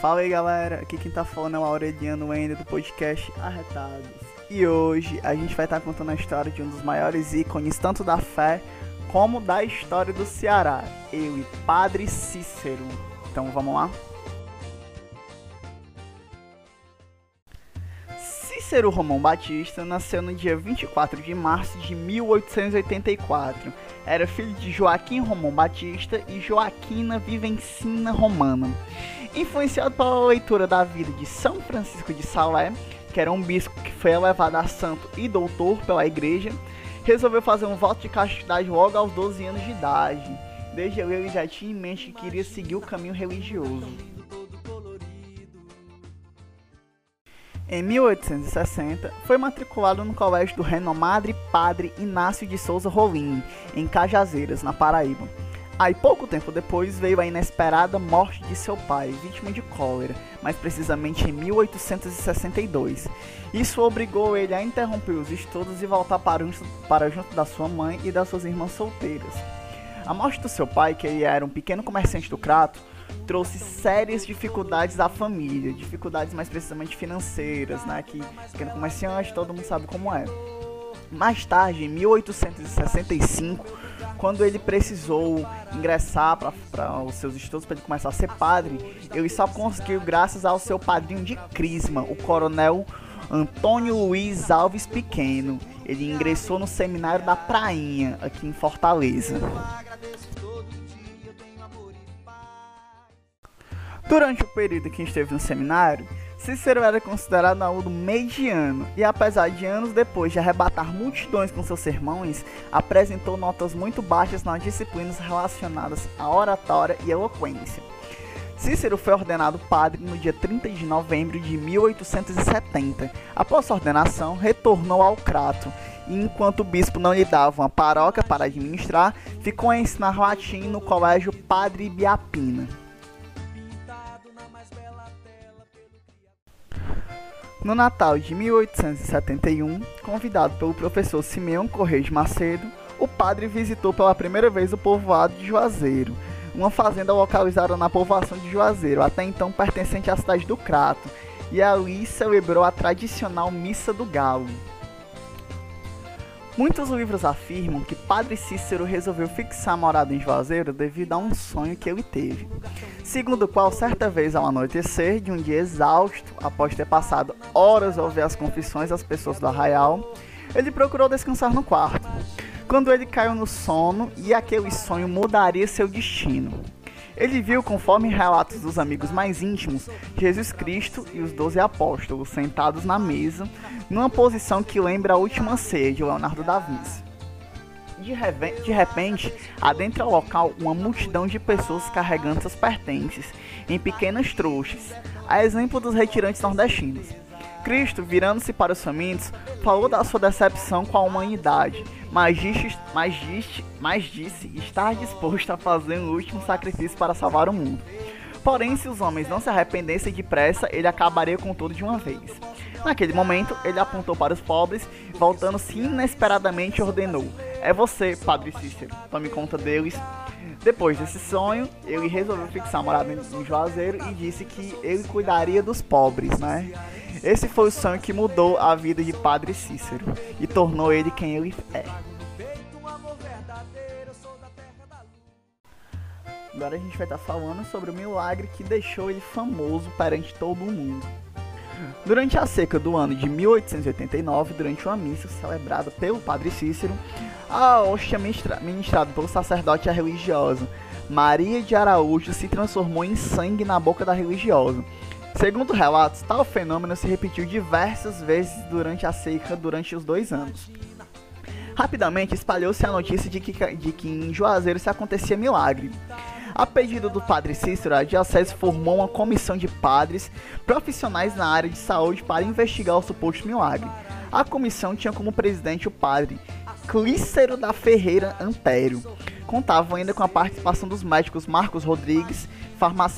Fala aí galera, aqui quem tá falando é o Aureliano Ender do podcast Arretados. E hoje a gente vai estar tá contando a história de um dos maiores ícones tanto da fé como da história do Ceará, eu e Padre Cícero. Então vamos lá? Cícero Romão Batista nasceu no dia 24 de março de 1884. Era filho de Joaquim Romão Batista e Joaquina Vivencina Romana. Influenciado pela leitura da vida de São Francisco de Salé, que era um bispo que foi elevado a santo e doutor pela igreja, resolveu fazer um voto de castidade logo aos 12 anos de idade. Desde ele já tinha em mente que queria seguir o caminho religioso. Em 1860, foi matriculado no colégio do renomado padre Inácio de Souza Rolim, em Cajazeiras, na Paraíba. Aí, pouco tempo depois, veio a inesperada morte de seu pai, vítima de cólera, mais precisamente em 1862. Isso obrigou ele a interromper os estudos e voltar para, para junto da sua mãe e das suas irmãs solteiras. A morte do seu pai, que ele era um pequeno comerciante do Crato, trouxe sérias dificuldades à família, dificuldades mais precisamente financeiras, né? Que pequeno comerciante, todo mundo sabe como é. Mais tarde, em 1865, quando ele precisou ingressar para os seus estudos, para ele começar a ser padre, ele só conseguiu graças ao seu padrinho de crisma, o coronel Antônio Luiz Alves Pequeno. Ele ingressou no seminário da Prainha, aqui em Fortaleza. Durante o período que esteve no seminário, Cícero era considerado aluno mediano e, apesar de anos depois de arrebatar multidões com seus sermões, apresentou notas muito baixas nas disciplinas relacionadas à oratória e eloquência. Cícero foi ordenado padre no dia 30 de novembro de 1870. Após sua ordenação, retornou ao Crato e, enquanto o bispo não lhe dava uma paróquia para administrar, ficou a ensinar latim no colégio Padre Biapina. No Natal de 1871, convidado pelo professor Simeão Correia de Macedo, o padre visitou pela primeira vez o povoado de Juazeiro, uma fazenda localizada na povoação de Juazeiro, até então pertencente à cidade do Crato, e ali celebrou a tradicional Missa do Galo. Muitos livros afirmam que Padre Cícero resolveu fixar a morada em Juazeiro devido a um sonho que ele teve. Segundo o qual, certa vez ao anoitecer de um dia exausto, após ter passado horas a ouvir as confissões das pessoas do arraial, ele procurou descansar no quarto. Quando ele caiu no sono e aquele sonho mudaria seu destino. Ele viu, conforme relatos dos amigos mais íntimos, Jesus Cristo e os doze apóstolos sentados na mesa, numa posição que lembra a última ceia de Leonardo da Vinci. De, de repente, adentra o local uma multidão de pessoas carregando seus pertences em pequenas trouxas, a exemplo dos retirantes nordestinos. Cristo, virando-se para os famintos, falou da sua decepção com a humanidade, mas disse, mas, disse, mas disse estar disposto a fazer um último sacrifício para salvar o mundo. Porém, se os homens não se arrependessem depressa, ele acabaria com tudo de uma vez. Naquele momento, ele apontou para os pobres, voltando-se inesperadamente ordenou: É você, Padre Cícero, tome conta deles. Depois desse sonho, ele resolveu fixar a morada em Juazeiro e disse que ele cuidaria dos pobres, né? Esse foi o sonho que mudou a vida de Padre Cícero e tornou ele quem ele é. Agora a gente vai estar falando sobre o milagre que deixou ele famoso perante todo o mundo. Durante a seca do ano de 1889, durante uma missa celebrada pelo Padre Cícero, a hóstia ministrada pelo sacerdote a religiosa Maria de Araújo se transformou em sangue na boca da religiosa, Segundo relatos, tal fenômeno se repetiu diversas vezes durante a seca durante os dois anos. Rapidamente espalhou-se a notícia de que, de que em Juazeiro se acontecia milagre. A pedido do padre Cícero, a diocese formou uma comissão de padres profissionais na área de saúde para investigar o suposto milagre. A comissão tinha como presidente o padre Clícero da Ferreira Antério. Contavam ainda com a participação dos médicos Marcos Rodrigues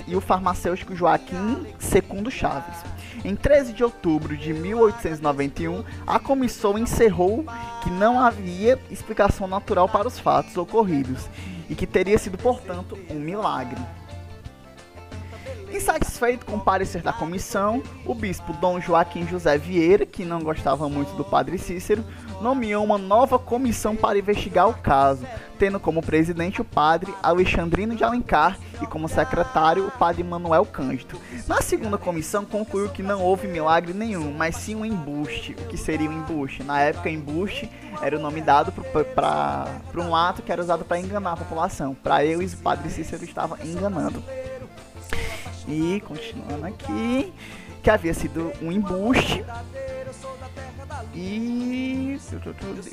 e o farmacêutico Joaquim Secundo Chaves. Em 13 de outubro de 1891, a comissão encerrou que não havia explicação natural para os fatos ocorridos e que teria sido, portanto, um milagre. Insatisfeito com o parecer da comissão, o bispo Dom Joaquim José Vieira, que não gostava muito do padre Cícero, nomeou uma nova comissão para investigar o caso, tendo como presidente o padre Alexandrino de Alencar e como secretário o padre Manuel Cândido. Na segunda comissão concluiu que não houve milagre nenhum, mas sim um embuste. O que seria um embuste? Na época, embuste era o nome dado para um ato que era usado para enganar a população. Para eles, o padre Cícero estava enganando. E continuando aqui, que havia sido um embuste. E,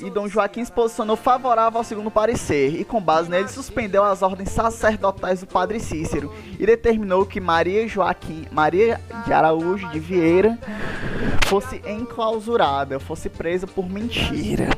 e Dom Joaquim se posicionou favorável ao segundo parecer. E, com base nele, suspendeu as ordens sacerdotais do padre Cícero e determinou que Maria Joaquim, Maria de Araújo de Vieira fosse enclausurada, fosse presa por mentira.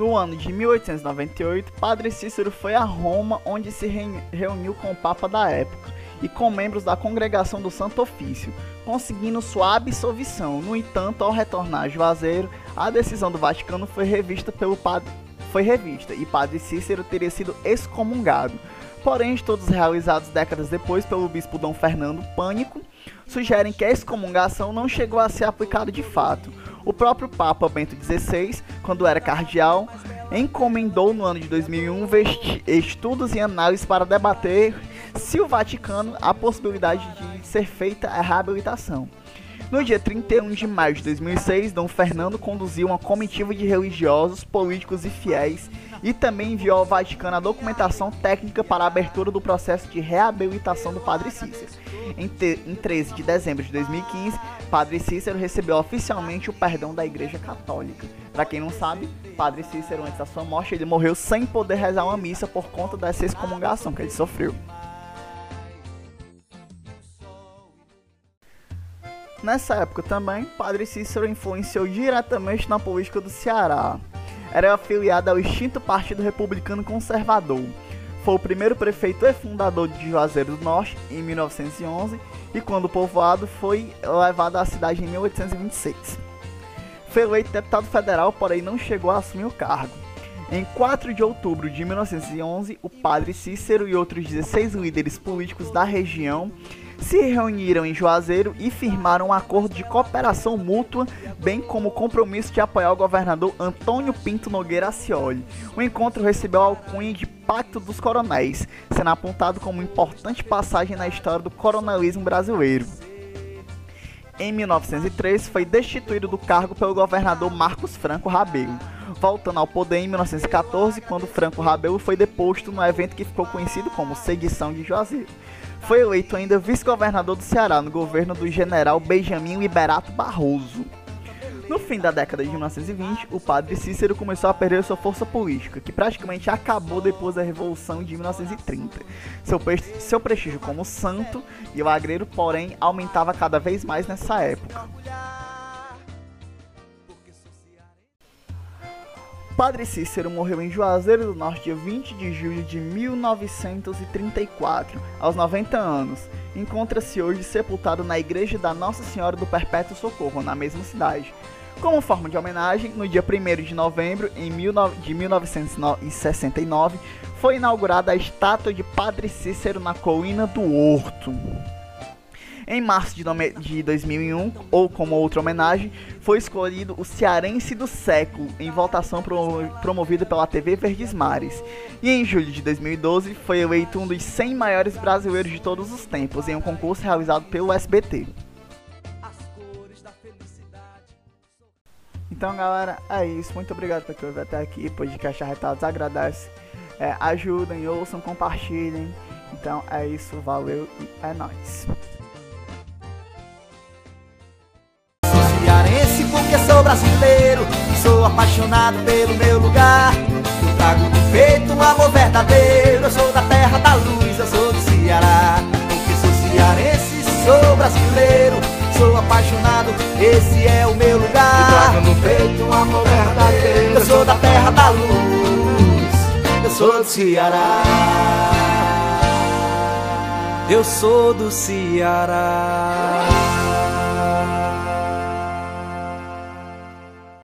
No ano de 1898, Padre Cícero foi a Roma, onde se reuniu com o Papa da época e com membros da congregação do Santo Ofício, conseguindo sua absolvição. No entanto, ao retornar a Juazeiro, a decisão do Vaticano foi revista pelo padre foi revista e Padre Cícero teria sido excomungado. Porém, estudos realizados décadas depois pelo bispo Dom Fernando Pânico sugerem que a excomungação não chegou a ser aplicada de fato. O próprio Papa Bento XVI, quando era cardeal, encomendou no ano de 2001 estudos e análises para debater se o Vaticano a possibilidade de ser feita a reabilitação. No dia 31 de maio de 2006, Dom Fernando conduziu uma comitiva de religiosos, políticos e fiéis e também enviou ao Vaticano a documentação técnica para a abertura do processo de reabilitação do Padre Cícero. Em, em 13 de dezembro de 2015, Padre Cícero recebeu oficialmente o perdão da Igreja Católica. Para quem não sabe, Padre Cícero, antes da sua morte, ele morreu sem poder rezar uma missa por conta dessa excomungação que ele sofreu. Nessa época também, Padre Cícero influenciou diretamente na política do Ceará. Era afiliado ao extinto Partido Republicano Conservador. Foi o primeiro prefeito e fundador de Juazeiro do Norte em 1911 e quando povoado foi levado à cidade em 1826. Foi eleito deputado federal, porém não chegou a assumir o cargo. Em 4 de outubro de 1911, o padre Cícero e outros 16 líderes políticos da região se reuniram em Juazeiro e firmaram um acordo de cooperação mútua, bem como o compromisso de apoiar o governador Antônio Pinto Nogueira Acioli. O encontro recebeu a alcunha de Pacto dos Coronéis, sendo apontado como importante passagem na história do coronelismo brasileiro. Em 1903, foi destituído do cargo pelo governador Marcos Franco Rabelo, voltando ao poder em 1914, quando Franco Rabelo foi deposto no evento que ficou conhecido como Sedição de Juazeiro foi eleito ainda vice-governador do Ceará no governo do general Benjamin Liberato Barroso. No fim da década de 1920, o padre Cícero começou a perder sua força política, que praticamente acabou depois da Revolução de 1930. Seu, seu prestígio como santo e lagreiro, porém, aumentava cada vez mais nessa época. Padre Cícero morreu em Juazeiro do Norte dia 20 de julho de 1934, aos 90 anos. Encontra-se hoje sepultado na Igreja da Nossa Senhora do Perpétuo Socorro, na mesma cidade. Como forma de homenagem, no dia 1 de novembro de 1969, foi inaugurada a estátua de Padre Cícero na Colina do Horto. Em março de, de 2001, ou como outra homenagem, foi escolhido o Cearense do Século, em votação promovida pela TV Verdes Mares. E em julho de 2012, foi eleito um dos 100 maiores brasileiros de todos os tempos, em um concurso realizado pelo SBT. Então, galera, é isso. Muito obrigado por ter ouvido até aqui. Podcast Arretados agradece. É, ajudem, ouçam, compartilhem. Então é isso, valeu e é nóis. Sou brasileiro Sou apaixonado pelo meu lugar. Eu trago no peito um amor verdadeiro Eu sou da terra da luz, eu sou do Ceará. Porque sou cearense, sou brasileiro Sou apaixonado, esse é o meu lugar. Eu trago no peito um amor verdadeiro Eu sou da terra da luz Eu sou do Ceará. Eu sou do Ceará